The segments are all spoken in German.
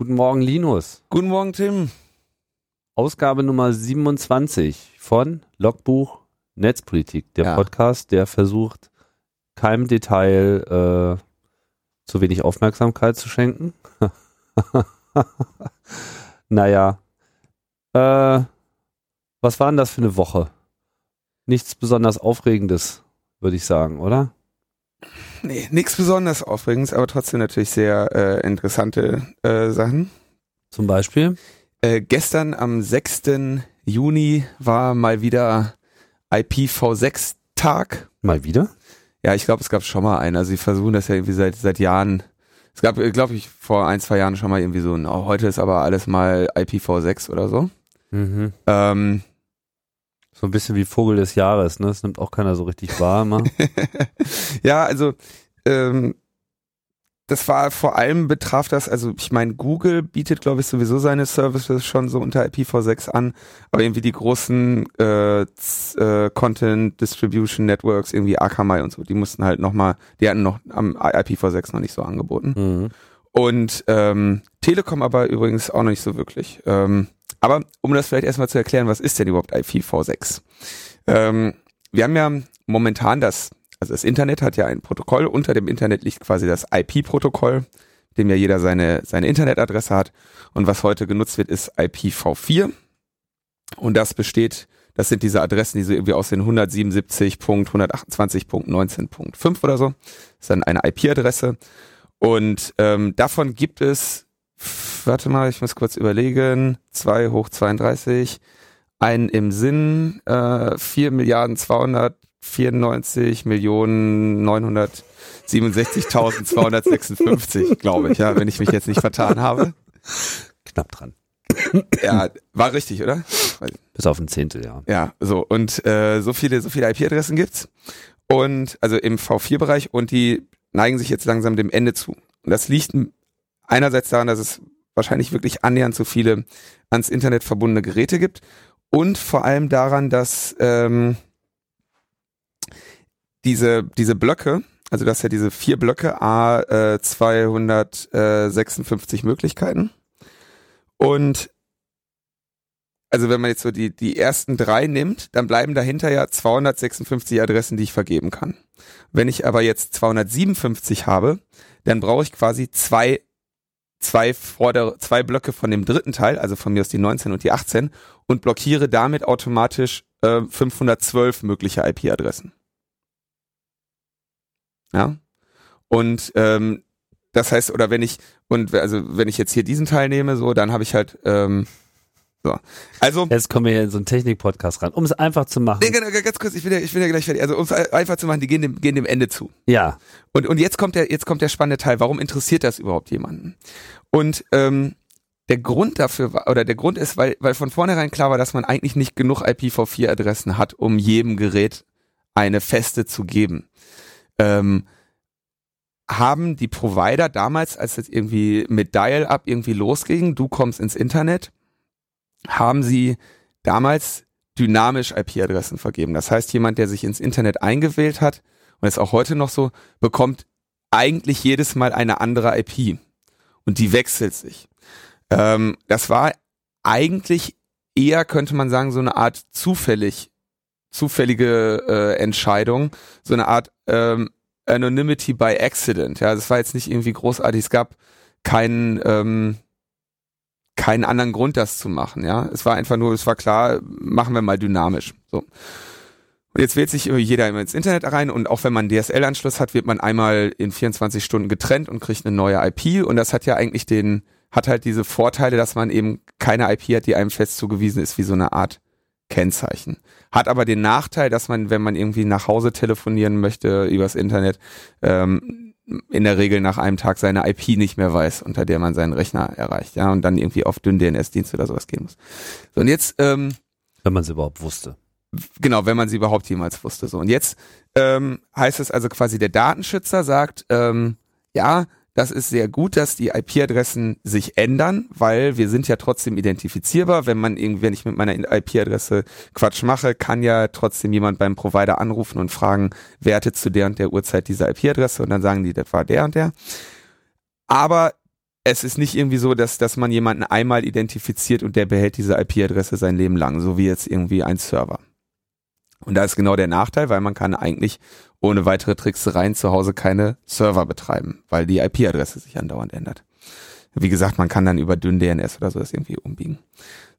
Guten Morgen, Linus. Guten Morgen, Tim. Ausgabe Nummer 27 von Logbuch Netzpolitik, der Ja. Podcast, der versucht, keinem Detail äh, zu wenig Aufmerksamkeit zu schenken. naja. Äh, was war denn das für eine Woche? Nichts besonders Aufregendes, würde ich sagen, oder? Nee, nichts besonders Aufregendes, aber trotzdem natürlich sehr äh, interessante äh, Sachen. Zum Beispiel? Äh, gestern am 6. Juni war mal wieder IPv6-Tag. Mal wieder? Ja, ich glaube, es gab schon mal einen. Also sie versuchen das ja irgendwie seit, seit Jahren. Es gab, glaube ich, vor ein, zwei Jahren schon mal irgendwie so ein, oh, heute ist aber alles mal IPv6 oder so. Mhm. Ähm, So ein bisschen wie Vogel des Jahres, ne? Das nimmt auch keiner so richtig wahr immer. ja, also ähm, das war vor allem betraf das, also ich meine, Google bietet, glaube ich, sowieso seine Services schon so unter IPv6 an, aber irgendwie die großen äh, äh, Content Distribution Networks, irgendwie Akamai und so, die mussten halt nochmal, die hatten noch am IPv6 noch nicht so angeboten. mhm. Und ähm, Telekom aber übrigens auch noch nicht so wirklich. Ähm, aber um das vielleicht erstmal zu erklären, was ist denn überhaupt IPv6? Ähm, wir haben ja momentan das, also das Internet hat ja ein Protokoll, unter dem Internet liegt quasi das IP-Protokoll, dem ja jeder seine, seine Internetadresse hat. Und was heute genutzt wird, ist IPv4. Und das besteht, das sind diese Adressen, die so irgendwie aussehen 177.128.19.5 oder so. Das ist dann eine IP-Adresse. Und ähm, davon gibt es, warte mal, ich muss kurz überlegen, 2 hoch 32, ein im Sinn, äh, 4 Milliarden 294 Millionen 967.256, glaube ich, ja, wenn ich mich jetzt nicht vertan habe. Knapp dran. Ja, war richtig, oder? Bis auf ein Zehntel, ja. Ja, so und äh, so viele, so viele IP-Adressen gibt's und also im V4-Bereich und die neigen sich jetzt langsam dem Ende zu. Und das liegt einerseits daran, dass es wahrscheinlich wirklich annähernd so viele ans Internet verbundene Geräte gibt und vor allem daran, dass ähm, diese diese Blöcke, also dass ja diese vier Blöcke a äh, 256 Möglichkeiten und also wenn man jetzt so die, die ersten drei nimmt, dann bleiben dahinter ja 256 Adressen, die ich vergeben kann. Wenn ich aber jetzt 257 habe, dann brauche ich quasi zwei, zwei, vordere, zwei Blöcke von dem dritten Teil, also von mir aus die 19 und die 18, und blockiere damit automatisch äh, 512 mögliche IP-Adressen. Ja. Und ähm, das heißt, oder wenn ich, und also wenn ich jetzt hier diesen Teil nehme, so, dann habe ich halt, ähm, so. Also, Jetzt kommen wir hier in so einen Technik-Podcast ran, um es einfach zu machen. Nee, genau, ganz kurz, ich bin ja, ich bin ja gleich fertig. Also um es einfach zu machen, die gehen dem, gehen dem Ende zu. Ja, Und, und jetzt kommt der, jetzt kommt der spannende Teil. Warum interessiert das überhaupt jemanden? Und ähm, der Grund dafür war, oder der Grund ist, weil, weil von vornherein klar war, dass man eigentlich nicht genug IPv4-Adressen hat, um jedem Gerät eine feste zu geben. Ähm, haben die Provider damals, als es irgendwie mit Dial-Up irgendwie losging, du kommst ins Internet, haben sie damals dynamisch IP-Adressen vergeben. Das heißt, jemand, der sich ins Internet eingewählt hat, und ist auch heute noch so, bekommt eigentlich jedes Mal eine andere IP. Und die wechselt sich. Ähm, das war eigentlich eher, könnte man sagen, so eine Art zufällig, zufällige äh, Entscheidung, so eine Art ähm, Anonymity by Accident. Ja, das war jetzt nicht irgendwie großartig. Es gab keinen, ähm, keinen anderen Grund, das zu machen. Ja, es war einfach nur, es war klar, machen wir mal dynamisch. So. Und jetzt wählt sich irgendwie jeder immer ins Internet rein und auch wenn man DSL-Anschluss hat, wird man einmal in 24 Stunden getrennt und kriegt eine neue IP und das hat ja eigentlich den, hat halt diese Vorteile, dass man eben keine IP hat, die einem fest zugewiesen ist, wie so eine Art Kennzeichen. Hat aber den Nachteil, dass man, wenn man irgendwie nach Hause telefonieren möchte übers Internet, ähm, in der Regel nach einem Tag seine IP nicht mehr weiß, unter der man seinen Rechner erreicht, ja, und dann irgendwie auf dünn DNS-Dienst oder sowas gehen muss. So, und jetzt, ähm, wenn man es überhaupt wusste. genau, wenn man sie überhaupt jemals wusste. So und jetzt ähm, heißt es also quasi, der Datenschützer sagt, ähm, ja, das ist sehr gut, dass die IP-Adressen sich ändern, weil wir sind ja trotzdem identifizierbar. Wenn man irgendwie, wenn ich mit meiner IP-Adresse Quatsch mache, kann ja trotzdem jemand beim Provider anrufen und fragen, wer hatte zu der und der Uhrzeit diese IP-Adresse und dann sagen die, das war der und der. Aber es ist nicht irgendwie so, dass, dass man jemanden einmal identifiziert und der behält diese IP-Adresse sein Leben lang, so wie jetzt irgendwie ein Server. Und da ist genau der Nachteil, weil man kann eigentlich ohne weitere Tricksereien zu Hause keine Server betreiben, weil die IP-Adresse sich andauernd ändert. Wie gesagt, man kann dann über dünn DNS oder so das irgendwie umbiegen.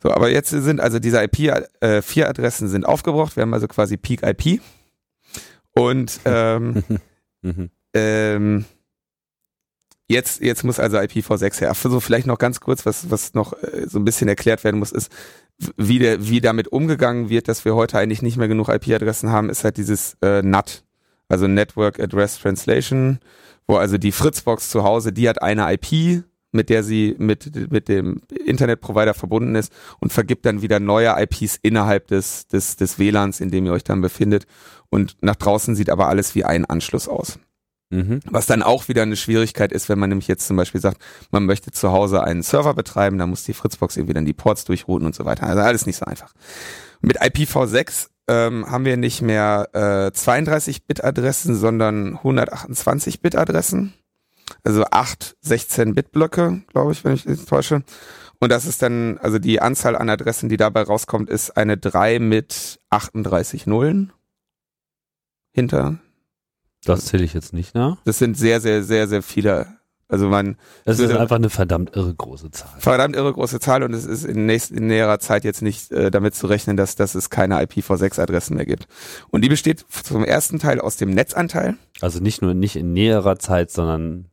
So, aber jetzt sind also diese IP4-Adressen äh, sind aufgebraucht. Wir haben also quasi Peak IP. Und ähm, mhm. ähm, Jetzt, jetzt muss also IPv6 her. So vielleicht noch ganz kurz, was, was noch äh, so ein bisschen erklärt werden muss, ist, wie, der, wie damit umgegangen wird, dass wir heute eigentlich nicht mehr genug IP-Adressen haben, ist halt dieses äh, NAT, also Network Address Translation, wo also die Fritzbox zu Hause, die hat eine IP, mit der sie mit, mit dem Internetprovider verbunden ist und vergibt dann wieder neue IPs innerhalb des, des, des WLANs, in dem ihr euch dann befindet. Und nach draußen sieht aber alles wie ein Anschluss aus. Mhm. Was dann auch wieder eine Schwierigkeit ist, wenn man nämlich jetzt zum Beispiel sagt, man möchte zu Hause einen Server betreiben, dann muss die Fritzbox irgendwie dann die Ports durchrouten und so weiter. Also alles nicht so einfach. Mit IPv6 ähm, haben wir nicht mehr äh, 32-Bit-Adressen, sondern 128-Bit-Adressen. Also acht 16-Bit-Blöcke, glaube ich, wenn ich nicht täusche. Und das ist dann, also die Anzahl an Adressen, die dabei rauskommt, ist eine 3 mit 38 Nullen hinter das zähle ich jetzt nicht nach. Das sind sehr, sehr, sehr, sehr viele. Also man. Das ist einfach eine verdammt irre große Zahl. Verdammt irre große Zahl und es ist in, nächst, in näherer Zeit jetzt nicht äh, damit zu rechnen, dass, dass es keine IPv6-Adressen mehr gibt. Und die besteht zum ersten Teil aus dem Netzanteil. Also nicht nur nicht in näherer Zeit, sondern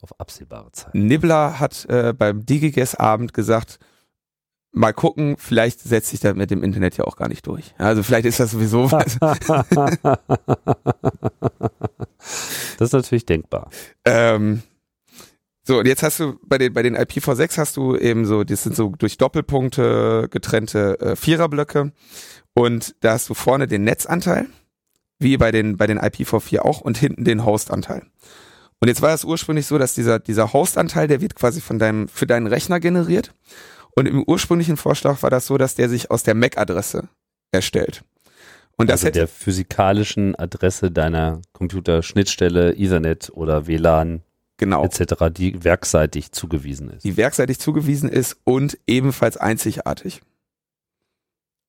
auf absehbare Zeit. Nibbler hat äh, beim DigiGuess-Abend gesagt, mal gucken, vielleicht setzt sich das mit dem Internet ja auch gar nicht durch. Also vielleicht ist das sowieso was. das ist natürlich denkbar. Ähm, so, und jetzt hast du bei den, bei den IPv6 hast du eben so, das sind so durch Doppelpunkte getrennte äh, Viererblöcke und da hast du vorne den Netzanteil, wie bei den, bei den IPv4 auch und hinten den Hostanteil. Und jetzt war es ursprünglich so, dass dieser, dieser Hostanteil, der wird quasi von deinem, für deinen Rechner generiert und im ursprünglichen Vorschlag war das so, dass der sich aus der MAC-Adresse erstellt. Und das also hätte der physikalischen Adresse deiner Computerschnittstelle, Ethernet oder WLAN genau. etc., die werkseitig zugewiesen ist. Die werkseitig zugewiesen ist und ebenfalls einzigartig.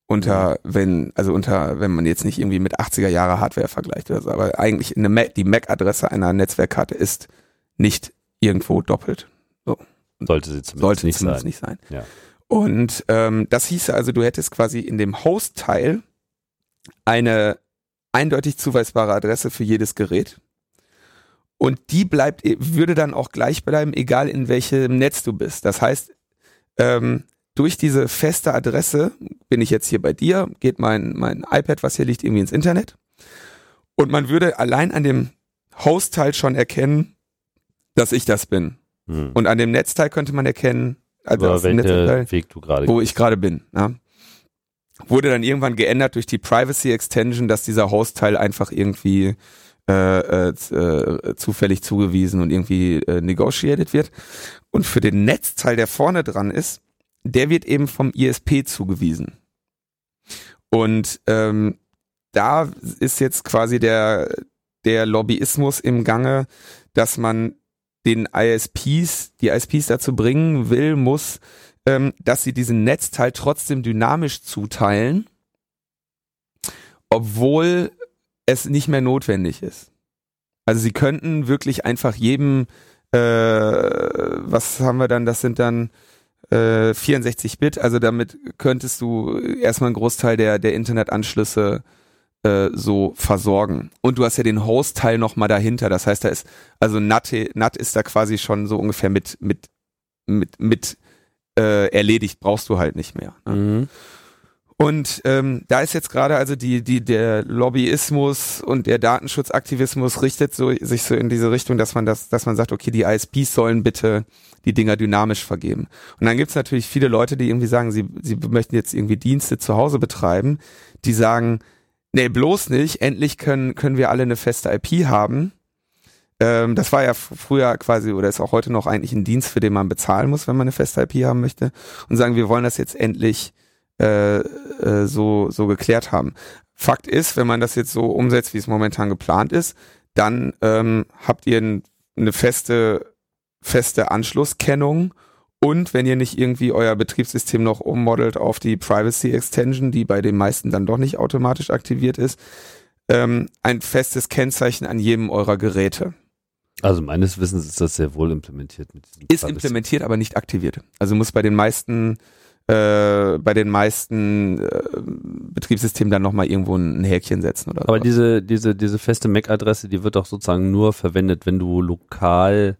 Unter, mhm. wenn, also unter, wenn man jetzt nicht irgendwie mit 80er Jahre Hardware vergleicht oder so, aber eigentlich eine Mac, die MAC-Adresse einer Netzwerkkarte ist nicht irgendwo doppelt. So. Sollte sie zumindest, sollte nicht, zumindest sein. nicht sein. Ja. Und ähm, das hieße also, du hättest quasi in dem Host-Teil eine eindeutig zuweisbare Adresse für jedes Gerät. Und die bleibt, würde dann auch gleich bleiben, egal in welchem Netz du bist. Das heißt, ähm, durch diese feste Adresse bin ich jetzt hier bei dir, geht mein, mein iPad, was hier liegt, irgendwie ins Internet. Und man würde allein an dem Host-Teil schon erkennen, dass ich das bin. Hm. Und an dem Netzteil könnte man erkennen, also Über welchen Weg du gerade wo ich gerade bin. Ja. Wurde dann irgendwann geändert durch die Privacy Extension, dass dieser Host-Teil einfach irgendwie äh, äh, äh, zufällig zugewiesen und irgendwie äh, negotiated wird. Und für den Netzteil, der vorne dran ist, der wird eben vom ISP zugewiesen. Und ähm, da ist jetzt quasi der, der Lobbyismus im Gange, dass man den ISPs, die ISPs dazu bringen will, muss, ähm, dass sie diesen Netzteil trotzdem dynamisch zuteilen, obwohl es nicht mehr notwendig ist. Also sie könnten wirklich einfach jedem, äh, was haben wir dann, das sind dann äh, 64 Bit, also damit könntest du erstmal einen Großteil der, der Internetanschlüsse äh, so versorgen. Und du hast ja den Host-Teil nochmal dahinter. Das heißt, da ist, also NAT, NAT ist da quasi schon so ungefähr mit, mit, mit, mit äh, erledigt, brauchst du halt nicht mehr. Ne? Mhm. Und ähm, da ist jetzt gerade also die, die, der Lobbyismus und der Datenschutzaktivismus richtet so, sich so in diese Richtung, dass man das, dass man sagt, okay, die ISPs sollen bitte die Dinger dynamisch vergeben. Und dann gibt's natürlich viele Leute, die irgendwie sagen, sie, sie möchten jetzt irgendwie Dienste zu Hause betreiben, die sagen, Nee, bloß nicht. Endlich können, können wir alle eine feste IP haben. Ähm, das war ja früher quasi oder ist auch heute noch eigentlich ein Dienst, für den man bezahlen muss, wenn man eine feste IP haben möchte. Und sagen, wir wollen das jetzt endlich äh, äh, so, so geklärt haben. Fakt ist, wenn man das jetzt so umsetzt, wie es momentan geplant ist, dann ähm, habt ihr ein, eine feste feste Anschlusskennung und wenn ihr nicht irgendwie euer Betriebssystem noch ummodelt auf die Privacy Extension, die bei den meisten dann doch nicht automatisch aktiviert ist, ähm, ein festes Kennzeichen an jedem eurer Geräte. Also meines Wissens ist das sehr wohl implementiert. Mit ist Privacy. implementiert, aber nicht aktiviert. Also muss bei den meisten äh, bei den meisten äh, Betriebssystemen dann nochmal irgendwo ein Häkchen setzen oder Aber so. diese, diese, diese feste MAC-Adresse, die wird doch sozusagen nur verwendet, wenn du lokal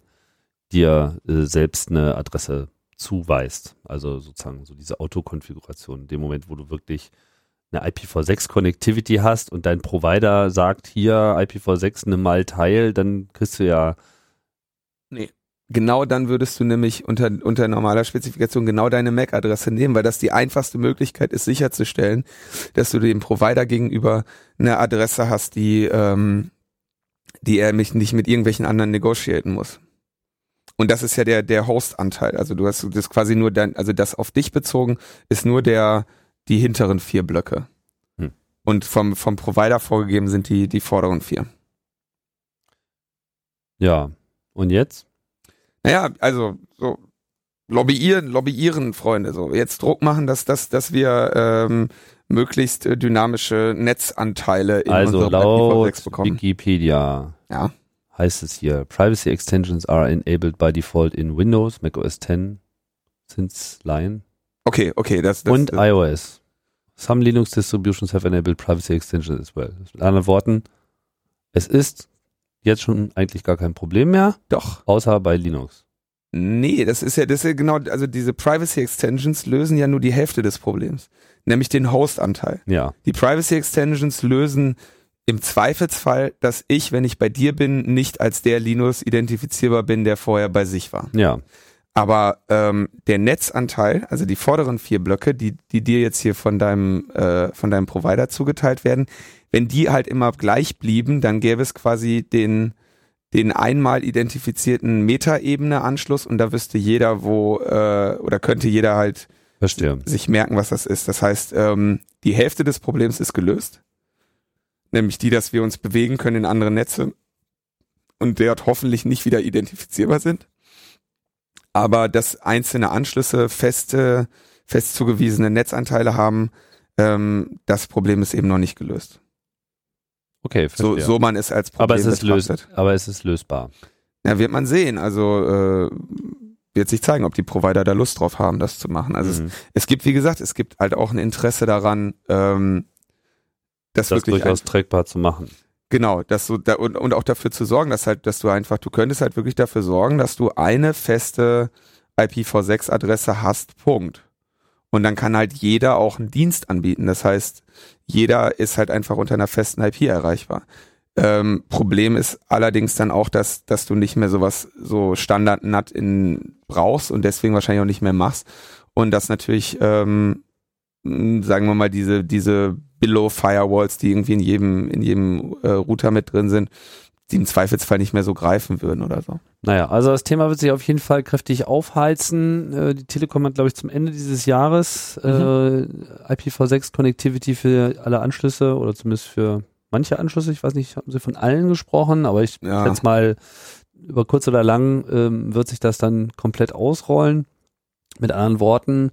dir äh, selbst eine Adresse zuweist. Also sozusagen so diese Autokonfiguration. In dem Moment, wo du wirklich eine IPv6 Connectivity hast und dein Provider sagt hier IPv6 nimm mal teil, dann kriegst du ja Nee. Genau dann würdest du nämlich unter, unter normaler Spezifikation genau deine MAC-Adresse nehmen, weil das die einfachste Möglichkeit ist, sicherzustellen, dass du dem Provider gegenüber eine Adresse hast, die, ähm, die er mich nicht mit irgendwelchen anderen negotiaten muss. Und das ist ja der, der Host-Anteil. Also du hast das quasi nur dein, also das auf dich bezogen ist nur der, die hinteren vier Blöcke. Hm. Und vom, vom Provider vorgegeben sind die, die vorderen vier. Ja. Und jetzt? Naja, also so lobbyieren, lobbyieren, Freunde. So jetzt Druck machen, dass, dass, dass wir ähm, möglichst äh, dynamische Netzanteile in also unserem laut bekommen. Wikipedia. Ja. Heißt es hier, Privacy Extensions are enabled by default in Windows, Mac OS 10, since Lion. Okay, okay, das, das Und das, iOS. Some Linux distributions have enabled privacy extensions as well. Mit anderen Worten, es ist jetzt schon eigentlich gar kein Problem mehr. Doch. Außer bei Linux. Nee, das ist ja, das ist ja genau, also diese Privacy Extensions lösen ja nur die Hälfte des Problems, nämlich den Host-Anteil. Ja. Die Privacy Extensions lösen im Zweifelsfall, dass ich, wenn ich bei dir bin, nicht als der Linus identifizierbar bin, der vorher bei sich war. Ja. Aber ähm, der Netzanteil, also die vorderen vier Blöcke, die, die dir jetzt hier von deinem, äh, von deinem Provider zugeteilt werden, wenn die halt immer gleich blieben, dann gäbe es quasi den, den einmal identifizierten Metaebene-Anschluss und da wüsste jeder, wo, äh, oder könnte jeder halt Verstehe. sich merken, was das ist. Das heißt, ähm, die Hälfte des Problems ist gelöst. Nämlich die, dass wir uns bewegen können in andere Netze und dort hoffentlich nicht wieder identifizierbar sind aber dass einzelne Anschlüsse feste, fest zugewiesene Netzanteile haben, ähm, das Problem ist eben noch nicht gelöst. Okay, verstehe. so, so man es als Problem aber es ist löst, Aber es ist lösbar. Ja, wird man sehen. Also äh, wird sich zeigen, ob die Provider da Lust drauf haben, das zu machen. Also mhm. es, es, gibt, wie gesagt, es gibt halt auch ein Interesse daran, ähm, das, das wirklich durchaus trägbar zu machen. Genau, dass du da und, und auch dafür zu sorgen, dass halt, dass du einfach, du könntest halt wirklich dafür sorgen, dass du eine feste IPv6-Adresse hast, Punkt. Und dann kann halt jeder auch einen Dienst anbieten. Das heißt, jeder ist halt einfach unter einer festen IP erreichbar. Ähm, Problem ist allerdings dann auch, dass, dass du nicht mehr sowas, so Standard-NAT in brauchst und deswegen wahrscheinlich auch nicht mehr machst. Und das natürlich, ähm, sagen wir mal, diese, diese Billow-Firewalls, die irgendwie in jedem, in jedem äh, Router mit drin sind, die im Zweifelsfall nicht mehr so greifen würden oder so. Naja, also das Thema wird sich auf jeden Fall kräftig aufheizen. Äh, die Telekom hat, glaube ich, zum Ende dieses Jahres äh, mhm. äh, IPv6 Connectivity für alle Anschlüsse oder zumindest für manche Anschlüsse. Ich weiß nicht, haben sie von allen gesprochen, aber ich ja. schätze mal, über kurz oder lang ähm, wird sich das dann komplett ausrollen. Mit anderen Worten,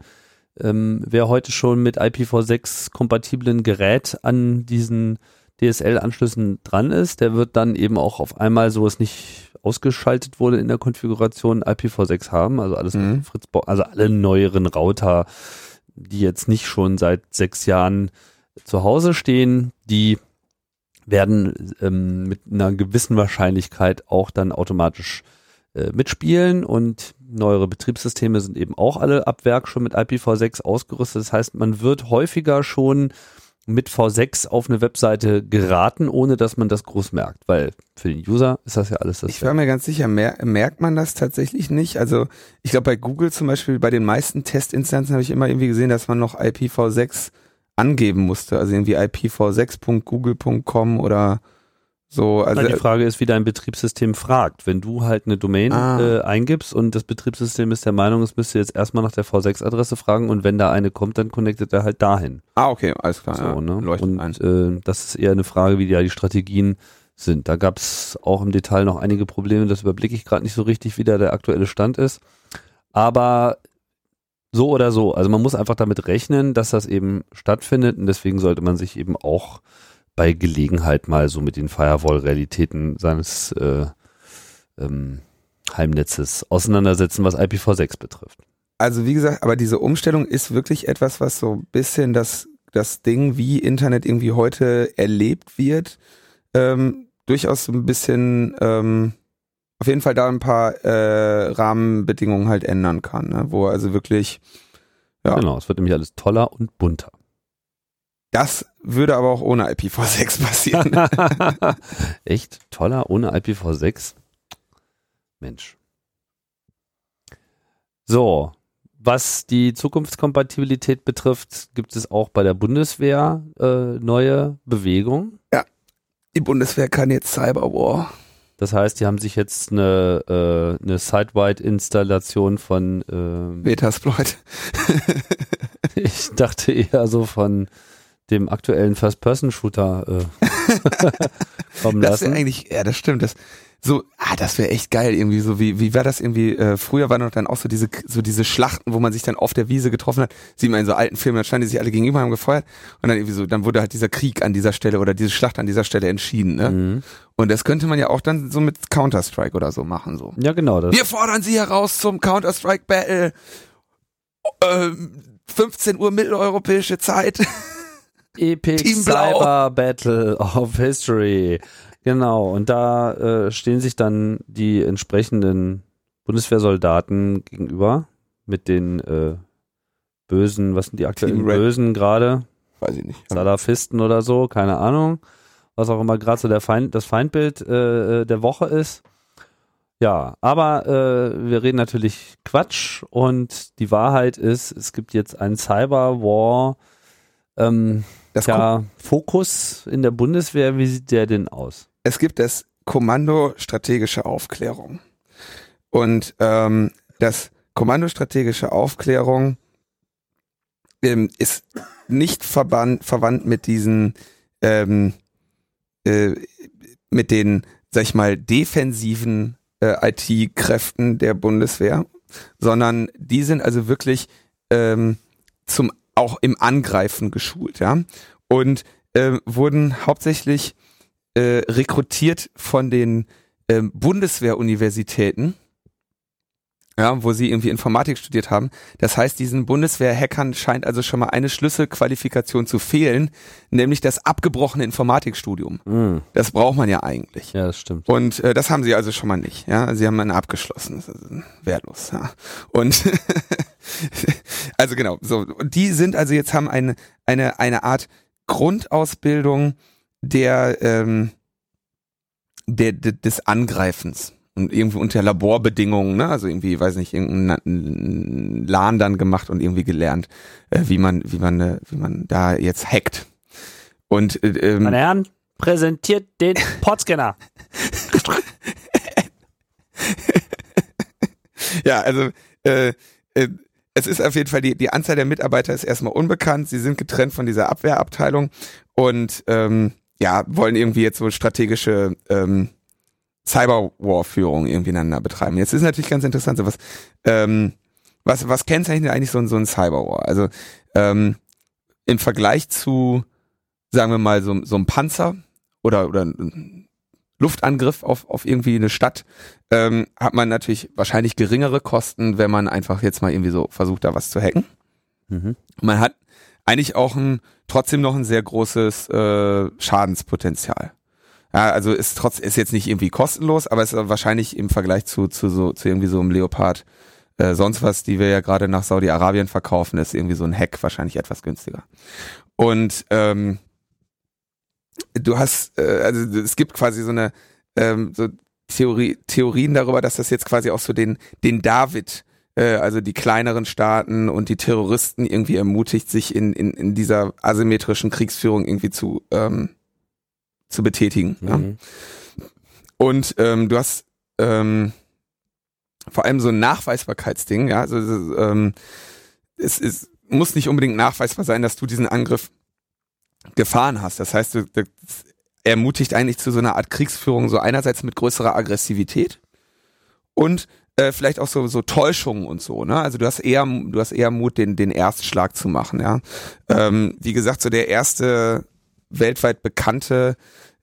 ähm, wer heute schon mit IPv6 kompatiblen Gerät an diesen DSL-Anschlüssen dran ist, der wird dann eben auch auf einmal, so es nicht ausgeschaltet wurde in der Konfiguration, IPv6 haben. Also alles mhm. Fritz, also alle neueren Router, die jetzt nicht schon seit sechs Jahren zu Hause stehen, die werden ähm, mit einer gewissen Wahrscheinlichkeit auch dann automatisch äh, mitspielen und neuere Betriebssysteme sind eben auch alle ab Werk schon mit IPv6 ausgerüstet. Das heißt, man wird häufiger schon mit V6 auf eine Webseite geraten, ohne dass man das groß merkt, weil für den User ist das ja alles das. Ich war mir ganz sicher, mer merkt man das tatsächlich nicht? Also ich glaube bei Google zum Beispiel, bei den meisten Testinstanzen habe ich immer irgendwie gesehen, dass man noch IPv6 angeben musste, also irgendwie ipv6.google.com oder so, also die Frage ist, wie dein Betriebssystem fragt. Wenn du halt eine Domain ah. äh, eingibst und das Betriebssystem ist der Meinung, es müsste jetzt erstmal nach der V6-Adresse fragen und wenn da eine kommt, dann connectet er halt dahin. Ah, okay, alles klar. So, ja. ne? und äh, das ist eher eine Frage, wie ja die Strategien sind. Da gab es auch im Detail noch einige Probleme, das überblicke ich gerade nicht so richtig, wie da der aktuelle Stand ist. Aber so oder so, also man muss einfach damit rechnen, dass das eben stattfindet und deswegen sollte man sich eben auch bei Gelegenheit mal so mit den Firewall-Realitäten seines äh, ähm, Heimnetzes auseinandersetzen, was IPv6 betrifft. Also wie gesagt, aber diese Umstellung ist wirklich etwas, was so ein bisschen das, das Ding, wie Internet irgendwie heute erlebt wird, ähm, durchaus ein bisschen ähm, auf jeden Fall da ein paar äh, Rahmenbedingungen halt ändern kann, ne? wo also wirklich ja. Genau, es wird nämlich alles toller und bunter. Das würde aber auch ohne IPv6 passieren. Echt? Toller ohne IPv6? Mensch. So, was die Zukunftskompatibilität betrifft, gibt es auch bei der Bundeswehr äh, neue Bewegungen. Ja, die Bundeswehr kann jetzt Cyberwar. Das heißt, die haben sich jetzt eine, äh, eine Site-wide-Installation von äh, Metasploit. ich dachte eher so von dem aktuellen First-Person-Shooter äh, kommen lassen. Das wäre eigentlich, ja, das stimmt. Das, so, ah, das wäre echt geil irgendwie so wie wie war das irgendwie äh, früher waren doch dann auch so diese so diese Schlachten, wo man sich dann auf der Wiese getroffen hat. Sieht man in so alten Filmen, dann standen die sich alle gegenüber haben gefeuert und dann irgendwie so dann wurde halt dieser Krieg an dieser Stelle oder diese Schlacht an dieser Stelle entschieden, ne? Mhm. Und das könnte man ja auch dann so mit Counter Strike oder so machen so. Ja, genau, das. Wir fordern sie heraus zum Counter Strike Battle. Ähm, 15 Uhr mitteleuropäische Zeit. Epic Cyber Battle of History. Genau, und da äh, stehen sich dann die entsprechenden Bundeswehrsoldaten gegenüber mit den äh, bösen, was sind die aktuellen Bösen gerade? Weiß ich nicht. Salafisten oder so, keine Ahnung. Was auch immer gerade so der Feind, das Feindbild äh, äh der Woche ist. Ja, aber äh, wir reden natürlich Quatsch und die Wahrheit ist, es gibt jetzt einen Cyberwar. Ähm, das ja, Fokus in der Bundeswehr, wie sieht der denn aus? es gibt das Kommando strategische Aufklärung. Und ähm, das Kommando strategische Aufklärung ähm, ist nicht verbannt, verwandt mit diesen, ähm, äh, mit den, sag ich mal, defensiven äh, IT-Kräften der Bundeswehr, sondern die sind also wirklich ähm, zum auch im Angreifen geschult, ja. Und äh, wurden hauptsächlich äh, rekrutiert von den ähm, Bundeswehruniversitäten, ja, wo sie irgendwie Informatik studiert haben. Das heißt, diesen Bundeswehr-Hackern scheint also schon mal eine Schlüsselqualifikation zu fehlen, nämlich das abgebrochene Informatikstudium. Mm. Das braucht man ja eigentlich. Ja, das stimmt. Und äh, das haben sie also schon mal nicht. Ja, sie haben eine abgeschlossen. Wertlos. Ja. Und also genau. So, und die sind also jetzt haben eine eine eine Art Grundausbildung der, ähm, der, der des Angreifens und irgendwie unter Laborbedingungen, ne? Also irgendwie, weiß nicht, irgendein LAN dann gemacht und irgendwie gelernt, äh, wie man, wie man, äh, wie man da jetzt hackt. Und äh, ähm, meine Herren, präsentiert den Podscanner. ja, also äh, äh, es ist auf jeden Fall die die Anzahl der Mitarbeiter ist erstmal unbekannt. Sie sind getrennt von dieser Abwehrabteilung und ähm, ja, wollen irgendwie jetzt so strategische ähm, Cyberwar-Führung irgendwie ineinander betreiben. Jetzt ist natürlich ganz interessant, so was, ähm, was, was kennzeichnet eigentlich so, ein so ein Cyberwar? Also ähm, im Vergleich zu, sagen wir mal, so, so ein Panzer oder, oder Luftangriff auf, auf irgendwie eine Stadt, ähm, hat man natürlich wahrscheinlich geringere Kosten, wenn man einfach jetzt mal irgendwie so versucht, da was zu hacken. Mhm. Man hat eigentlich auch ein trotzdem noch ein sehr großes äh, Schadenspotenzial. Ja, also ist trotz ist jetzt nicht irgendwie kostenlos, aber ist wahrscheinlich im Vergleich zu zu so zu irgendwie so einem Leopard äh, sonst was, die wir ja gerade nach Saudi Arabien verkaufen, ist irgendwie so ein Hack wahrscheinlich etwas günstiger. Und ähm, du hast äh, also es gibt quasi so eine ähm, so Theorie Theorien darüber, dass das jetzt quasi auch so den den David äh, also die kleineren Staaten und die Terroristen irgendwie ermutigt, sich in, in, in dieser asymmetrischen Kriegsführung irgendwie zu, ähm, zu betätigen. Mhm. Ja? Und ähm, du hast ähm, vor allem so ein Nachweisbarkeitsding, ja, also ähm, es, es muss nicht unbedingt nachweisbar sein, dass du diesen Angriff gefahren hast. Das heißt, du, ermutigt eigentlich zu so einer Art Kriegsführung, so einerseits mit größerer Aggressivität und äh, vielleicht auch so, so Täuschungen und so, ne? Also du hast eher, du hast eher Mut, den, den Erstschlag zu machen, ja. Ähm, wie gesagt, so der erste weltweit bekannte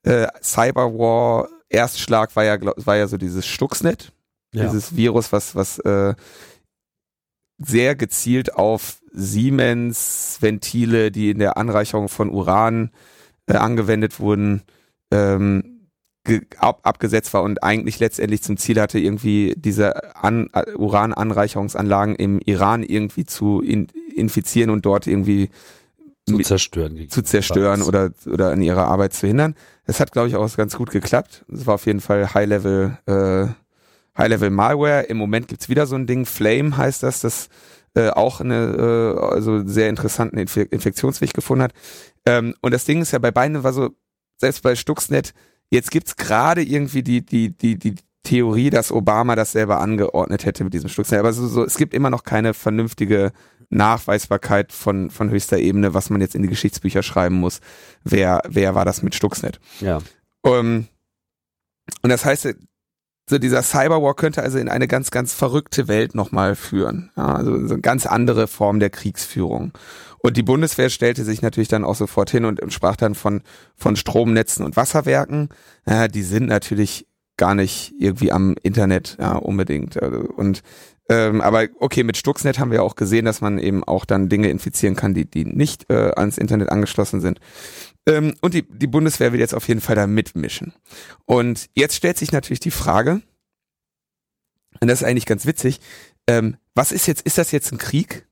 äh, Cyberwar Erstschlag war ja, war ja so dieses Stuxnet, ja. dieses Virus, was, was äh, sehr gezielt auf Siemens-Ventile, die in der Anreicherung von Uran äh, angewendet wurden, ähm, ab, abgesetzt war und eigentlich letztendlich zum Ziel hatte, irgendwie diese An Urananreicherungsanlagen im Iran irgendwie zu in infizieren und dort irgendwie zu zerstören, zu zerstören oder oder an ihrer Arbeit zu hindern. Es hat, glaube ich, auch ganz gut geklappt. Es war auf jeden Fall High-Level äh, High-Level Malware. Im Moment gibt's wieder so ein Ding, Flame heißt das, das äh, auch eine äh, also sehr interessanten Inf Infektionsweg gefunden hat. Ähm, und das Ding ist ja bei beiden war so, selbst bei Stuxnet Jetzt gibt's gerade irgendwie die, die, die, die Theorie, dass Obama das selber angeordnet hätte mit diesem Stuxnet. Aber so, so, es gibt immer noch keine vernünftige Nachweisbarkeit von, von höchster Ebene, was man jetzt in die Geschichtsbücher schreiben muss. Wer, wer war das mit Stuxnet? Ja. Um, ähm, und das heißt, so dieser Cyberwar könnte also in eine ganz, ganz verrückte Welt nochmal führen. Ja, also so eine ganz andere Form der Kriegsführung. Und die Bundeswehr stellte sich natürlich dann auch sofort hin und sprach dann von, von Stromnetzen und Wasserwerken. Ja, die sind natürlich gar nicht irgendwie am Internet ja, unbedingt. Also, und ähm, aber okay, mit Stuxnet haben wir auch gesehen, dass man eben auch dann Dinge infizieren kann, die, die nicht äh, ans Internet angeschlossen sind. Ähm, und die, die Bundeswehr will jetzt auf jeden Fall da mitmischen. Und jetzt stellt sich natürlich die Frage, und das ist eigentlich ganz witzig, ähm, was ist jetzt, ist das jetzt ein Krieg?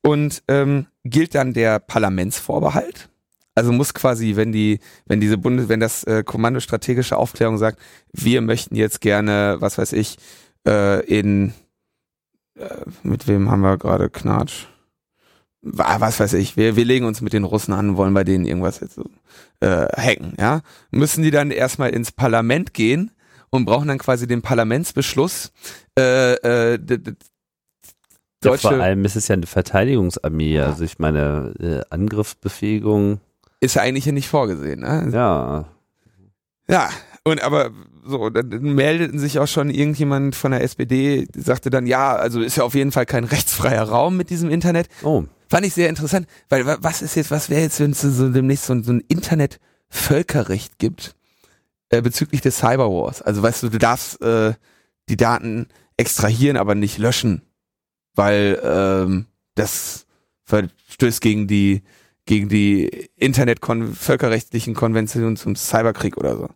Und ähm, gilt dann der Parlamentsvorbehalt? Also muss quasi, wenn die, wenn diese Bundes, wenn das äh, Kommando strategische Aufklärung sagt, wir möchten jetzt gerne, was weiß ich, äh, in äh, mit wem haben wir gerade Knatsch? Was weiß ich, wir, wir legen uns mit den Russen an, wollen bei denen irgendwas jetzt so, äh, hacken, ja? Müssen die dann erstmal ins Parlament gehen und brauchen dann quasi den Parlamentsbeschluss, äh, äh, ja, vor allem ist es ja eine Verteidigungsarmee. Ja. Also ich meine, äh, Angriffsbefähigung. Ist ja eigentlich hier nicht vorgesehen, ne? Ja. Ja, und aber so, dann meldeten sich auch schon irgendjemand von der SPD, sagte dann, ja, also ist ja auf jeden Fall kein rechtsfreier Raum mit diesem Internet. Oh. Fand ich sehr interessant, weil was ist jetzt, was wäre jetzt, wenn es so demnächst so, so ein Internet-Völkerrecht gibt äh, bezüglich des Cyberwars? Also weißt du, du darfst äh, die Daten extrahieren, aber nicht löschen weil ähm, das verstößt gegen die gegen die Internet-völkerrechtlichen Konventionen zum Cyberkrieg oder so.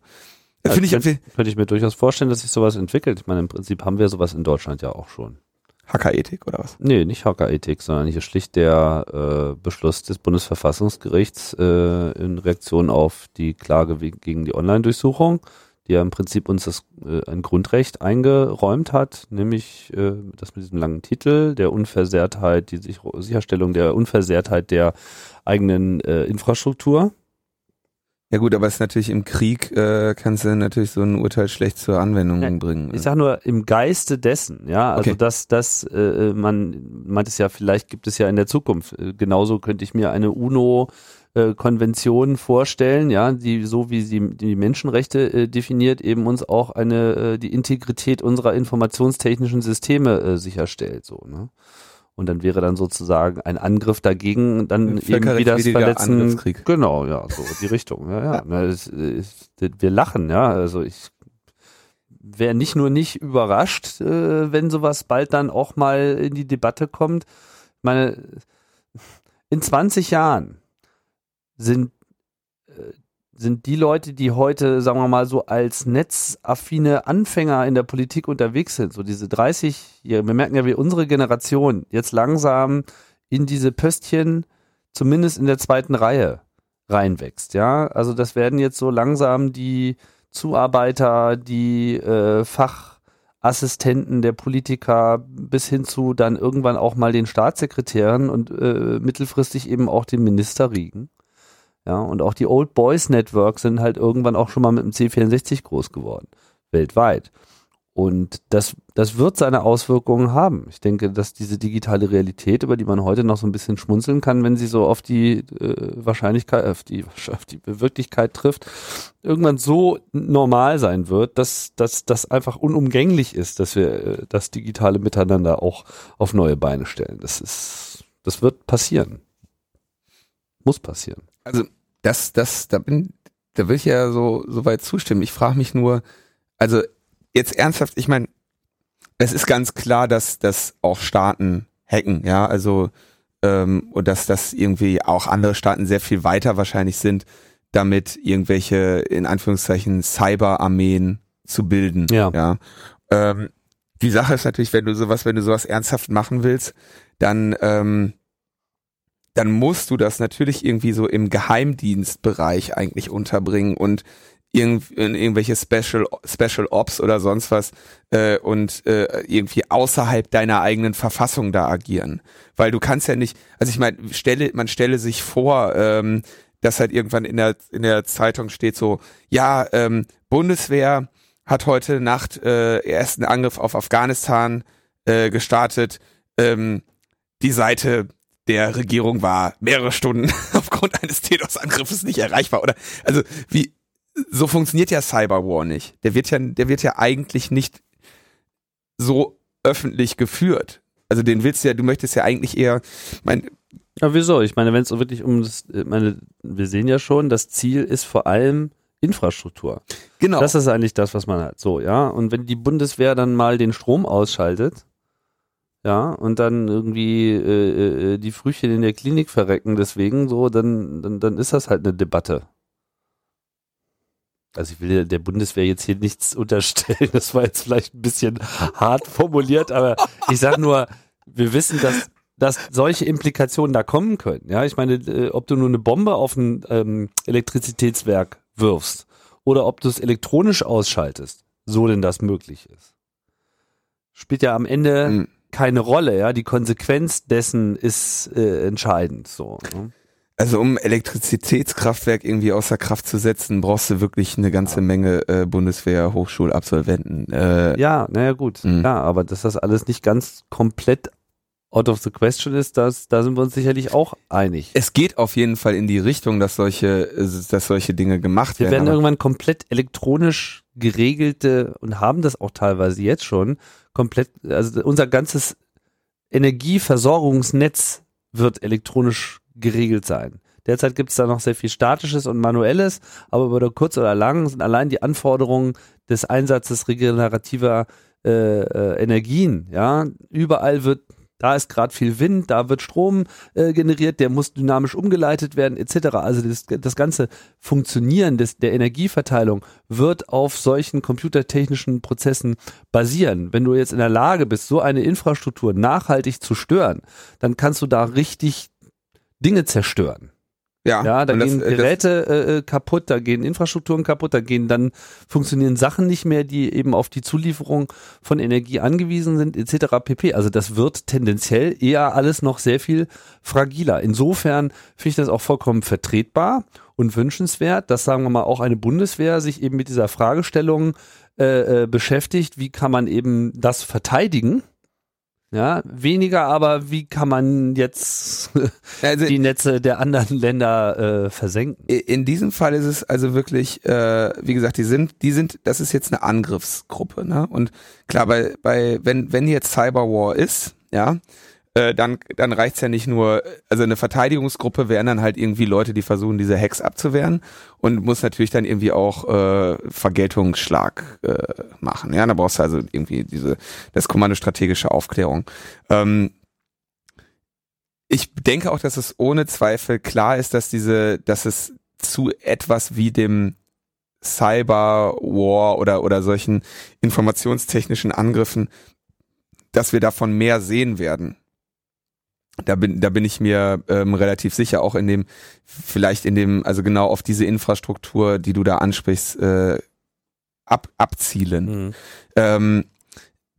Das finde ich könnte, könnte ich mir durchaus vorstellen, dass sich sowas entwickelt. Ich meine, im Prinzip haben wir sowas in Deutschland ja auch schon. Hackerethik oder was? Nee, nicht Hackerethik, sondern hier schlicht der äh, Beschluss des Bundesverfassungsgerichts äh, in Reaktion auf die Klage gegen die Online-Durchsuchung die ja im Prinzip uns das äh, ein Grundrecht eingeräumt hat, nämlich äh, das mit diesem langen Titel der Unversehrtheit, die Sich Sicherstellung der Unversehrtheit der eigenen äh, Infrastruktur. Ja gut, aber es ist natürlich im Krieg äh, kannst du natürlich so ein Urteil schlecht zur Anwendung ja, bringen. Ich ne? sag nur im Geiste dessen, ja, also okay. dass dass äh, man meint es ja, vielleicht gibt es ja in der Zukunft. Äh, genauso könnte ich mir eine UNO äh, Konventionen vorstellen, ja, die so wie sie die Menschenrechte äh, definiert, eben uns auch eine äh, die Integrität unserer informationstechnischen Systeme äh, sicherstellt, so, ne? Und dann wäre dann sozusagen ein Angriff dagegen dann irgendwie das Verletzen. Genau, ja, so die Richtung. Ja, ja. Na, es, es, wir lachen, ja. Also ich wäre nicht nur nicht überrascht, äh, wenn sowas bald dann auch mal in die Debatte kommt. Ich meine, in 20 Jahren sind, sind die Leute, die heute, sagen wir mal, so als netzaffine Anfänger in der Politik unterwegs sind, so diese 30, wir merken ja, wie unsere Generation jetzt langsam in diese Pöstchen, zumindest in der zweiten Reihe, reinwächst. Ja, also das werden jetzt so langsam die Zuarbeiter, die äh, Fachassistenten der Politiker bis hin zu dann irgendwann auch mal den Staatssekretären und äh, mittelfristig eben auch den Ministerriegen. Ja, und auch die Old Boys Network sind halt irgendwann auch schon mal mit dem C64 groß geworden. Weltweit. Und das, das wird seine Auswirkungen haben. Ich denke, dass diese digitale Realität, über die man heute noch so ein bisschen schmunzeln kann, wenn sie so auf die äh, Wahrscheinlichkeit, auf die, auf die Wirklichkeit trifft, irgendwann so normal sein wird, dass, dass das einfach unumgänglich ist, dass wir äh, das digitale Miteinander auch auf neue Beine stellen. Das ist, das wird passieren. Muss passieren. Also das, das, da bin, da will ich ja so, so weit zustimmen. Ich frage mich nur, also jetzt ernsthaft, ich meine, es ist ganz klar, dass dass auch Staaten hacken, ja, also ähm, und dass das irgendwie auch andere Staaten sehr viel weiter wahrscheinlich sind, damit irgendwelche in Anführungszeichen Cyberarmeen zu bilden, ja. ja. Ähm, die Sache ist natürlich, wenn du sowas, wenn du sowas ernsthaft machen willst, dann ähm, dann musst du das natürlich irgendwie so im Geheimdienstbereich eigentlich unterbringen und in irgendwelche Special Special Ops oder sonst was äh, und äh, irgendwie außerhalb deiner eigenen Verfassung da agieren, weil du kannst ja nicht, also ich meine, stelle man stelle sich vor, ähm, dass halt irgendwann in der in der Zeitung steht so, ja, ähm, Bundeswehr hat heute Nacht äh, ersten Angriff auf Afghanistan äh, gestartet. Ähm, die Seite der Regierung war mehrere Stunden aufgrund eines DDoS-Angriffes nicht erreichbar. Oder also wie so funktioniert ja Cyberwar nicht. Der wird ja, der wird ja eigentlich nicht so öffentlich geführt. Also den willst du ja, du möchtest ja eigentlich eher, mein, ja, wieso? Ich meine, wenn es wirklich um das, ich meine, wir sehen ja schon, das Ziel ist vor allem Infrastruktur. Genau. Das ist eigentlich das, was man hat. So, ja. Und wenn die Bundeswehr dann mal den Strom ausschaltet, ja, und dann irgendwie äh, äh, die Frühchen in der Klinik verrecken deswegen, so, dann, dann, dann ist das halt eine Debatte also ich will der Bundeswehr jetzt hier nichts unterstellen, das war jetzt vielleicht ein bisschen hart formuliert, aber ich sag nur, wir wissen, dass, dass solche Implikationen da kommen können. Ja, ich meine, äh, ob du nur eine Bombe auf ein ähm, Elektrizitätswerk wirfst oder ob du es elektronisch ausschaltest, so denn das möglich ist, spielt ja am Ende mhm. Keine Rolle. Ja, die Konsequenz dessen ist äh, entscheidend. So. Ne? Also um Elektrizitätskraftwerk irgendwie außer Kraft zu setzen, brauchst du wirklich eine ganze Menge äh, Bundeswehr-Hochschulabsolventen. Äh, ja, naja gut, mh. ja, aber dass das alles nicht ganz komplett out of the question ist, das, da sind wir uns sicherlich auch einig. Es geht auf jeden Fall in die Richtung, dass solche, dass solche Dinge gemacht werden. Wir werden irgendwann komplett elektronisch geregelte und haben das auch teilweise jetzt schon komplett, also unser ganzes Energieversorgungsnetz wird elektronisch geregelt sein. Derzeit gibt es da noch sehr viel Statisches und Manuelles, aber über kurz oder lang sind allein die Anforderungen des Einsatzes regenerativer äh, äh, Energien. Ja, überall wird da ist gerade viel Wind, da wird Strom äh, generiert, der muss dynamisch umgeleitet werden, etc. Also das, das ganze Funktionieren des, der Energieverteilung wird auf solchen computertechnischen Prozessen basieren. Wenn du jetzt in der Lage bist, so eine Infrastruktur nachhaltig zu stören, dann kannst du da richtig Dinge zerstören. Ja, ja da gehen das, äh, Geräte äh, äh, kaputt, da gehen Infrastrukturen kaputt, da gehen dann funktionieren Sachen nicht mehr, die eben auf die Zulieferung von Energie angewiesen sind, etc. pp. Also das wird tendenziell eher alles noch sehr viel fragiler. Insofern finde ich das auch vollkommen vertretbar und wünschenswert, dass sagen wir mal auch eine Bundeswehr sich eben mit dieser Fragestellung äh, äh beschäftigt, wie kann man eben das verteidigen ja, weniger, aber wie kann man jetzt also, die Netze der anderen Länder äh, versenken? In diesem Fall ist es also wirklich, äh, wie gesagt, die sind, die sind, das ist jetzt eine Angriffsgruppe, ne? Und klar, bei, bei, wenn, wenn jetzt Cyberwar ist, ja, äh, dann, dann reicht's ja nicht nur, also eine Verteidigungsgruppe wären dann halt irgendwie Leute, die versuchen, diese Hacks abzuwehren und muss natürlich dann irgendwie auch äh, Vergeltungsschlag äh, machen. Ja, da brauchst du also irgendwie diese, das Kommando strategische Aufklärung. Ähm, ich denke auch, dass es ohne Zweifel klar ist, dass diese, dass es zu etwas wie dem Cyber War oder, oder solchen informationstechnischen Angriffen, dass wir davon mehr sehen werden. Da bin, da bin ich mir ähm, relativ sicher, auch in dem, vielleicht in dem, also genau auf diese Infrastruktur, die du da ansprichst, äh, ab, abzielen. Mhm. Ähm,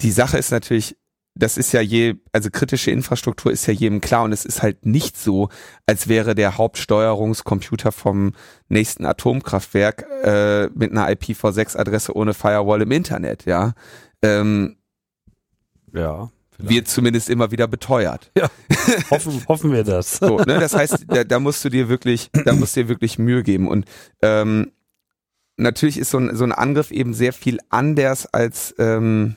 die Sache ist natürlich, das ist ja je, also kritische Infrastruktur ist ja jedem klar und es ist halt nicht so, als wäre der Hauptsteuerungscomputer vom nächsten Atomkraftwerk äh, mit einer IPv6-Adresse ohne Firewall im Internet, ja. ähm, Ja. Vielleicht. wird zumindest immer wieder beteuert. hoffen, hoffen wir das. So, ne? Das heißt, da, da musst du dir wirklich, da musst du dir wirklich Mühe geben. Und ähm, natürlich ist so ein, so ein Angriff eben sehr viel anders als ähm,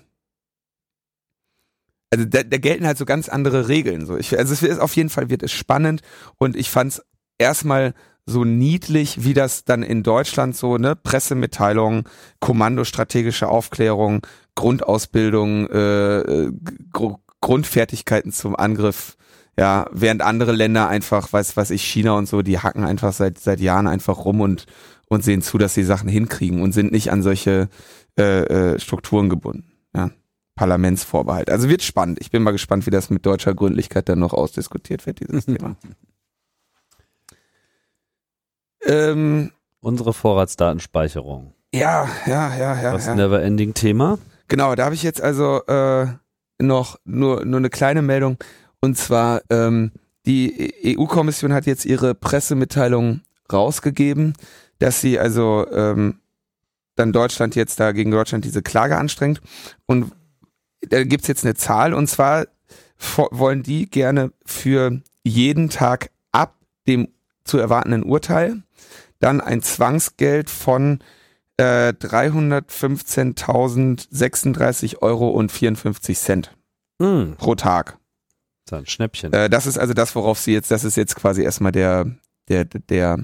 also da, da gelten halt so ganz andere Regeln. So, ich, also es ist auf jeden Fall wird es spannend und ich fand es erstmal so niedlich, wie das dann in Deutschland so, ne, Pressemitteilung, Kommando strategische Aufklärung, Grundausbildung, äh, äh, Gr Grundfertigkeiten zum Angriff, ja, während andere Länder einfach, weiß was ich, China und so, die hacken einfach seit seit Jahren einfach rum und und sehen zu, dass sie Sachen hinkriegen und sind nicht an solche äh, äh, Strukturen gebunden. Ja. Parlamentsvorbehalt. Also wird spannend. Ich bin mal gespannt, wie das mit deutscher Gründlichkeit dann noch ausdiskutiert wird, dieses Thema. Ähm, Unsere Vorratsdatenspeicherung. ja, ja, ja, ja. Das ja. Neverending Thema. Genau, da habe ich jetzt also äh, noch nur, nur eine kleine Meldung. Und zwar, ähm, die EU-Kommission hat jetzt ihre Pressemitteilung rausgegeben, dass sie also ähm, dann Deutschland jetzt da gegen Deutschland diese Klage anstrengt. Und da gibt's jetzt eine Zahl und zwar wollen die gerne für jeden Tag ab dem zu erwartenden Urteil dann ein Zwangsgeld von äh, 315.036 Euro und 54 Cent Hm, pro Tag. das ist ein Schnäppchen. Äh, das ist also das, worauf sie jetzt, das ist jetzt quasi erstmal der, der, der,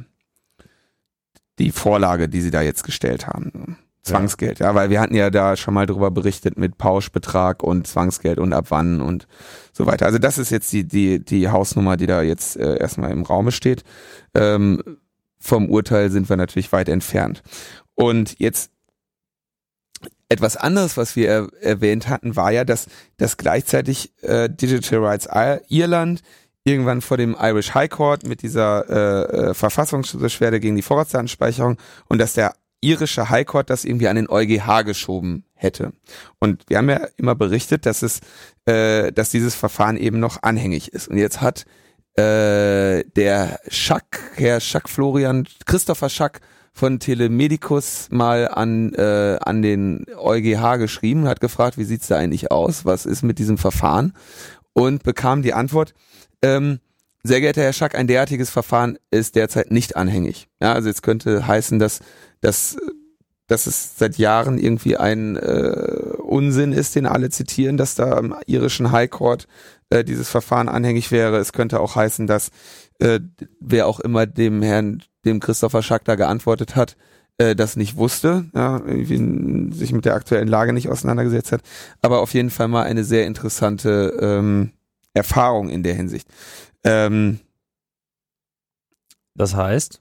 die Vorlage, die sie da jetzt gestellt haben. Zwangsgeld, ja, weil wir hatten ja da schon mal drüber berichtet mit Pauschbetrag und Zwangsgeld und ab wann und so weiter. Also das ist jetzt die, die, die Hausnummer, die da jetzt äh, erstmal im Raume steht. Ähm, vom Urteil sind wir natürlich weit entfernt. Und jetzt etwas anderes, was wir er erwähnt hatten, war ja, dass, dass gleichzeitig äh, Digital Rights Ir- Irland irgendwann vor dem Irish High Court mit dieser äh, äh, Verfassungsbeschwerde gegen die Vorratsdatenspeicherung und dass der irische High Court das irgendwie an den EuGH geschoben hätte. Und wir haben ja immer berichtet, dass es, äh, dass dieses Verfahren eben noch anhängig ist. Und jetzt hat äh, der Schack, Herr Schack Florian, Christopher Schack von Telemedicus mal an, äh, an den EuGH geschrieben, hat gefragt, wie sieht's da eigentlich aus? Was ist mit diesem Verfahren? Und bekam die Antwort, ähm, sehr geehrter Herr Schack, ein derartiges Verfahren ist derzeit nicht anhängig. Ja, also jetzt könnte heißen, dass, dass, dass es seit Jahren irgendwie ein äh, Unsinn ist, den alle zitieren, dass da im irischen High Court äh, dieses Verfahren anhängig wäre. Es könnte auch heißen, dass äh, wer auch immer dem Herrn, dem Christopher Schack da geantwortet hat, äh, das nicht wusste, ja, irgendwie sich mit der aktuellen Lage nicht auseinandergesetzt hat. Aber auf jeden Fall mal eine sehr interessante ähm, Erfahrung in der Hinsicht. Ähm, Das heißt,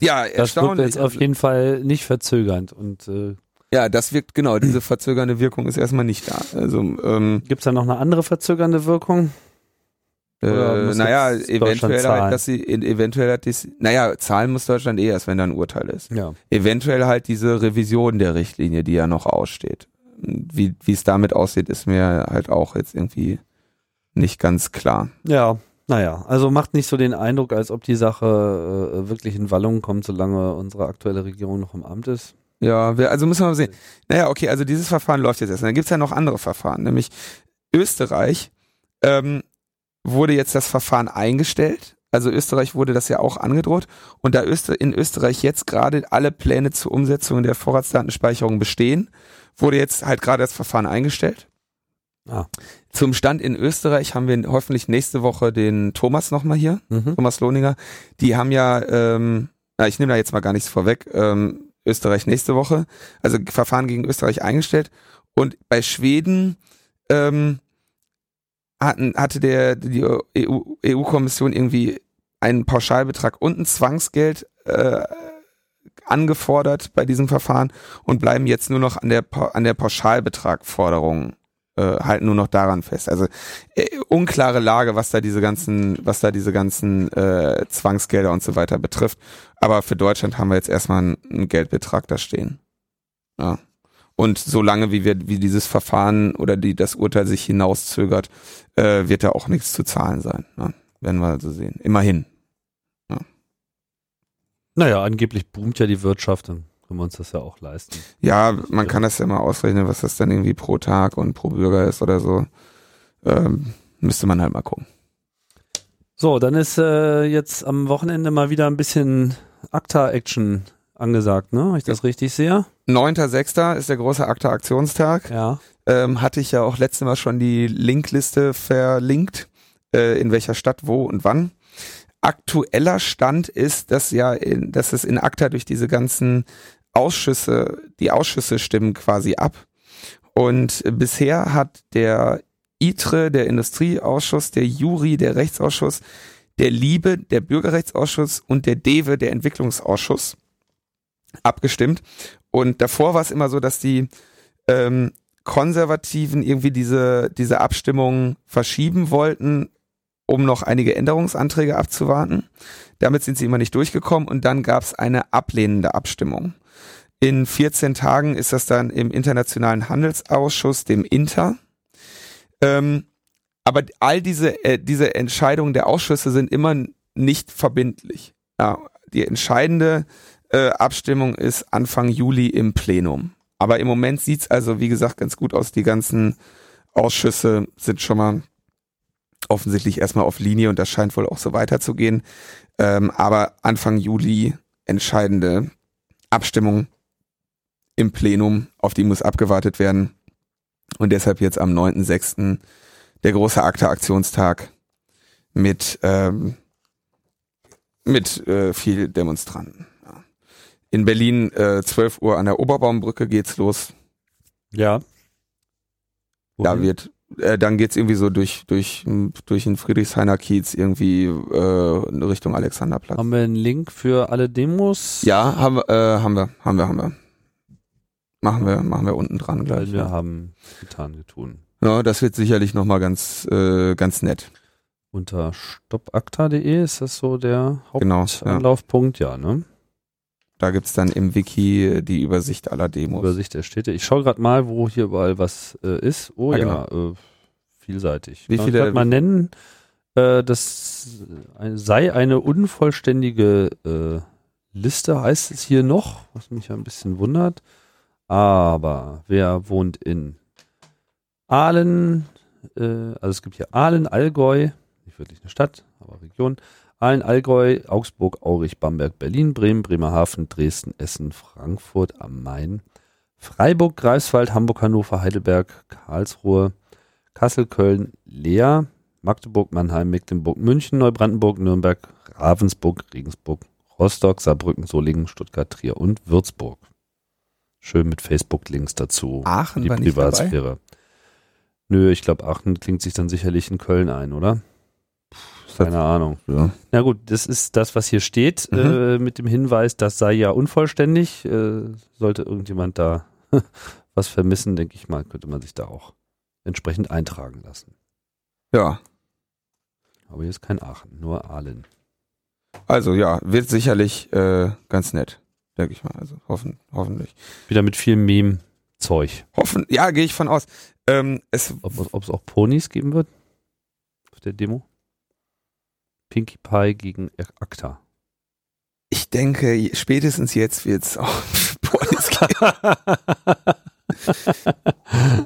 ja, das erstaunlich. jetzt auf jeden Fall nicht verzögernd. Und äh, ja, das wirkt genau. Diese verzögernde Wirkung ist erstmal nicht da. Also ähm, gibt es da noch eine andere verzögernde Wirkung? Oder äh, naja, eventuell halt, dass sie eventuell hat dies, naja, zahlen muss Deutschland eh erst, wenn da ein Urteil ist. Ja. Eventuell halt diese Revision der Richtlinie, die ja noch aussteht. Wie wie es damit aussieht, ist mir halt auch jetzt irgendwie nicht ganz klar. Ja, naja, also macht nicht so den Eindruck, als ob die Sache äh, wirklich in Wallung kommt, solange unsere aktuelle Regierung noch im Amt ist. Ja, wir, also müssen wir mal sehen. Naja, okay, also dieses Verfahren läuft jetzt erst. Dann gibt's ja noch andere Verfahren, nämlich Österreich ähm, wurde jetzt das Verfahren eingestellt. Also Österreich wurde das ja auch angedroht. Und da in Österreich jetzt gerade alle Pläne zur Umsetzung der Vorratsdatenspeicherung bestehen, wurde jetzt halt gerade das Verfahren eingestellt. Ah. Zum Stand in Österreich haben wir hoffentlich nächste Woche den Thomas nochmal hier. Mhm. Thomas Lohninger, die haben ja, ähm, na, ich nehme da jetzt mal gar nichts vorweg, ähm, Österreich nächste Woche, also Verfahren gegen Österreich eingestellt und bei Schweden ähm, hatten, hatte der die EU, EU-Kommission irgendwie einen Pauschalbetrag und ein Zwangsgeld äh, angefordert bei diesem Verfahren und bleiben jetzt nur noch an der an der Pauschalbetragforderung äh, halten nur noch daran fest. Also äh, unklare Lage, was da diese ganzen, was da diese ganzen äh, Zwangsgelder und so weiter betrifft. Aber für Deutschland haben wir jetzt erstmal einen, einen Geldbetrag da stehen. Ja. Und solange wie wir, wie dieses Verfahren oder die das Urteil sich hinauszögert, äh, wird da auch nichts zu zahlen sein. Ne? Werden wir so sehen. Immerhin. Naja, angeblich boomt ja die Wirtschaft, dann können wir uns das ja auch leisten. Ja, man kann das ja mal ausrechnen, was das dann irgendwie pro Tag und pro Bürger ist oder so. Ähm, müsste man halt mal gucken. So, dann ist äh, jetzt am Wochenende mal wieder ein bisschen Akta-Action angesagt, ne? Wenn ich das richtig sehe. 9.6. ist der große Akta-Aktionstag. Ja. Ähm, hatte ich ja auch letztes Mal schon die Linkliste verlinkt, äh, in welcher Stadt, wo und wann. Aktueller Stand ist, dass ja, in, dass es in Akta durch diese ganzen Ausschüsse, die Ausschüsse stimmen quasi ab. Und bisher hat der ITRE, der Industrieausschuss, der Juri, der Rechtsausschuss, der Liebe, der Bürgerrechtsausschuss und der DEWE, der Entwicklungsausschuss abgestimmt. Und davor war es immer so, dass die ähm, Konservativen irgendwie diese, diese Abstimmung verschieben wollten, um noch einige Änderungsanträge abzuwarten. Damit sind sie immer nicht durchgekommen und dann gab es eine ablehnende Abstimmung. In 14 Tagen ist das dann im Internationalen Handelsausschuss, dem Inter. Ähm, aber all diese, äh, diese Entscheidungen der Ausschüsse sind immer nicht verbindlich. Ja, die entscheidende äh, Abstimmung ist Anfang Juli im Plenum. Aber im Moment sieht's also, wie gesagt, ganz gut aus. Die ganzen Ausschüsse sind schon mal offensichtlich erstmal auf Linie und das scheint wohl auch so weiterzugehen. Ähm, aber Anfang Juli entscheidende Abstimmung im Plenum, auf die muss abgewartet werden. Und deshalb jetzt am 9.6. der große Akte-Aktionstag mit, ähm, mit äh, viel Demonstranten. In Berlin äh, 12 Uhr an der Oberbaumbrücke geht's los. Ja. Da Wohin? wird, äh, dann geht's irgendwie so durch durch durch den Friedrichshainer Kiez irgendwie äh, in Richtung Alexanderplatz. Haben wir einen Link für alle Demos? Ja, haben wir, äh, haben wir, haben wir, haben wir. Machen wir, machen wir unten dran gleich. Weil wir Ja. haben getan, getun. ja, das wird sicherlich nochmal ganz, äh, ganz nett. Unter stoppakta.de ist das so der Genau, ja. Hauptanlaufpunkt, ja, ne? Da gibt's dann im Wiki die Übersicht aller Demos. Übersicht der Städte. Ich schaue gerade mal, wo hier überall was äh, ist. Oh Ah, ja, äh, vielseitig. Wie viele- ich mal nennen, äh, das sei eine unvollständige äh, Liste, heißt es hier noch, was mich ja ein bisschen wundert. Aber wer wohnt in Aalen? Äh, also es gibt hier Aalen, Allgäu, nicht wirklich eine Stadt, aber Region. Aalen, Allgäu, Augsburg, Aurich, Bamberg, Berlin, Bremen, Bremerhaven, Dresden, Essen, Frankfurt am Main, Freiburg, Greifswald, Hamburg, Hannover, Heidelberg, Karlsruhe, Kassel, Köln, Leer, Magdeburg, Mannheim, Mecklenburg, München, Neubrandenburg, Nürnberg, Ravensburg, Regensburg, Rostock, Saarbrücken, Solingen, Stuttgart, Trier und Würzburg. Schön mit Facebook-Links dazu. Aachen die war. Privatsphäre. Nö, ich glaube, Aachen klingt sich dann sicherlich in Köln ein, oder? Keine Ahnung. Ja. Na gut, das ist das, was hier steht, Mhm. äh, mit dem Hinweis, das sei ja unvollständig. Äh, sollte irgendjemand da was vermissen, denke ich mal, könnte man sich da auch entsprechend eintragen lassen. ja, Aber hier ist kein Aachen, nur Aalen. also ja, wird sicherlich äh, ganz nett, denke ich mal. Also hoffen, hoffentlich. Wieder mit viel Meme-Zeug. Hoffen, ja, gehe ich von aus. Ähm, es Ob ob es auch Ponys geben wird auf der Demo? Pinkie Pie gegen ACTA. Ich denke, spätestens jetzt wird's auch Ponys geben.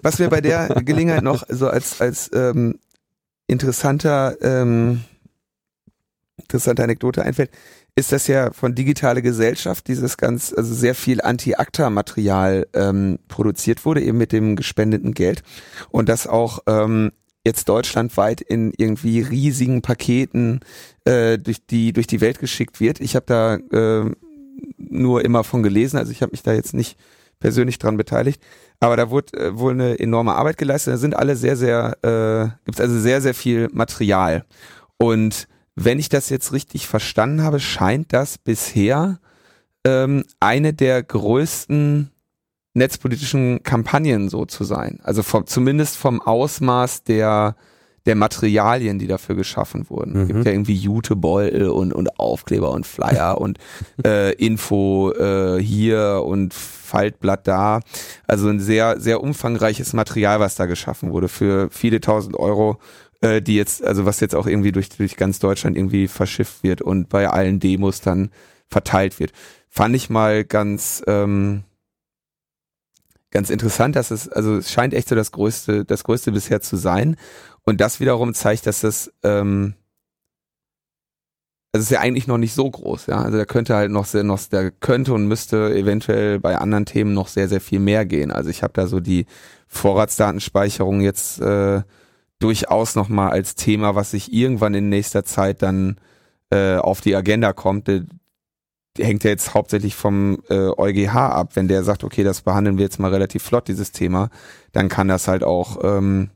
Was mir bei der Gelegenheit noch so als, als ähm, interessanter, ähm, interessante Anekdote einfällt, ist, dass ja von digitale Gesellschaft dieses ganz, also sehr viel Anti-ACTA-Material ähm, produziert wurde, eben mit dem gespendeten Geld. Und das auch ähm, jetzt deutschlandweit in irgendwie riesigen Paketen äh, durch die durch die Welt geschickt wird. Ich habe da äh, nur immer von gelesen, also ich habe mich da jetzt nicht persönlich dran beteiligt, aber da wurde äh, wohl eine enorme Arbeit geleistet. Da sind alle sehr sehr äh, gibt es also sehr sehr viel Material und wenn ich das jetzt richtig verstanden habe, scheint das bisher ähm, eine der größten netzpolitischen Kampagnen so zu sein. Also vom, zumindest vom Ausmaß der, der Materialien, die dafür geschaffen wurden. Es Mhm. gibt ja irgendwie Jutebeutel und, und Aufkleber und Flyer und äh, Info äh, hier und Faltblatt da. Also ein sehr, sehr umfangreiches Material, was da geschaffen wurde für viele tausend Euro, äh, die jetzt, also was jetzt auch irgendwie durch, durch ganz Deutschland irgendwie verschifft wird und bei allen Demos dann verteilt wird. Fand ich mal ganz, ähm, ganz interessant, dass es, also es scheint echt so das größte, das größte bisher zu sein. Und das wiederum zeigt, dass das, ähm, also ist ja eigentlich noch nicht so groß, ja. Also da könnte halt noch sehr, noch, da könnte und müsste eventuell bei anderen Themen noch sehr, sehr viel mehr gehen. Also ich habe da so die Vorratsdatenspeicherung jetzt äh, durchaus nochmal als Thema, was sich irgendwann in nächster Zeit dann äh, auf die Agenda kommt. Hängt ja jetzt hauptsächlich vom äh, EuGH ab. Wenn der sagt, okay, das behandeln wir jetzt mal relativ flott, dieses Thema, dann kann das halt auch ähm,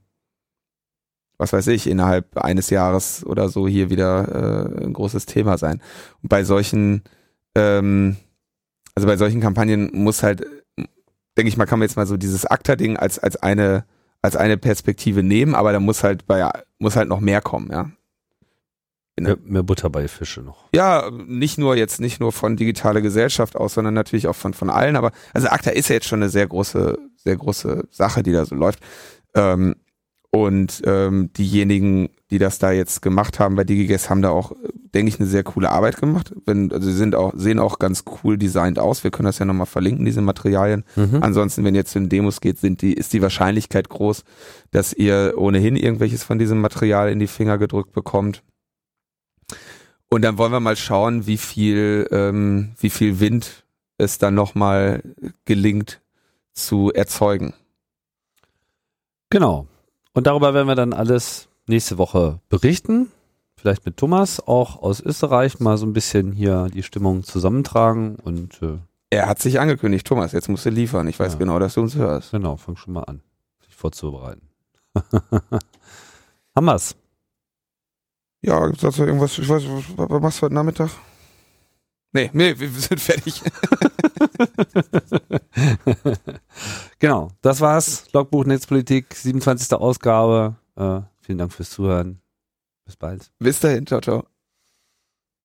was weiß ich, innerhalb eines Jahres oder so hier wieder äh, ein großes Thema sein. Und bei solchen, ähm, also bei solchen Kampagnen muss halt, denke ich mal, kann man jetzt mal so dieses ACTA-Ding als, als eine, als eine Perspektive nehmen, aber da muss halt bei, muss halt noch mehr kommen, ja. Mehr, mehr Butter bei Fische noch. Ja, nicht nur jetzt, nicht nur von digitaler Gesellschaft aus, sondern natürlich auch von, von allen, aber, also ACTA ist ja jetzt schon eine sehr große, sehr große Sache, die da so läuft. Ähm, und ähm, diejenigen, die das da jetzt gemacht haben bei DigiGuess, haben da auch, denke ich, eine sehr coole Arbeit gemacht. Wenn, also sie sind auch, sehen auch ganz cool designt aus. Wir können das ja nochmal verlinken, diese Materialien. Mhm. Ansonsten, wenn ihr zu den Demos geht, sind die, ist die Wahrscheinlichkeit groß, dass ihr ohnehin irgendwelches von diesem Material in die Finger gedrückt bekommt. Und dann wollen wir mal schauen, wie viel, ähm, wie viel Wind es dann nochmal gelingt zu erzeugen. Genau. Und darüber werden wir dann alles nächste Woche berichten. Vielleicht mit Thomas, auch aus Österreich, mal so ein bisschen hier die Stimmung zusammentragen und äh, er hat sich angekündigt, Thomas, jetzt musst du liefern. Ich weiß ja. genau, dass du uns hörst. Genau, fang schon mal an, sich vorzubereiten. Wir's? Ja, sagst du irgendwas, ich weiß, was, was machst du heute Nachmittag? Nee, nee, wir sind fertig. genau, das war's. Logbuch Netzpolitik, 27. Ausgabe. Äh, vielen Dank fürs Zuhören. Bis bald. Bis dahin, ciao, ciao.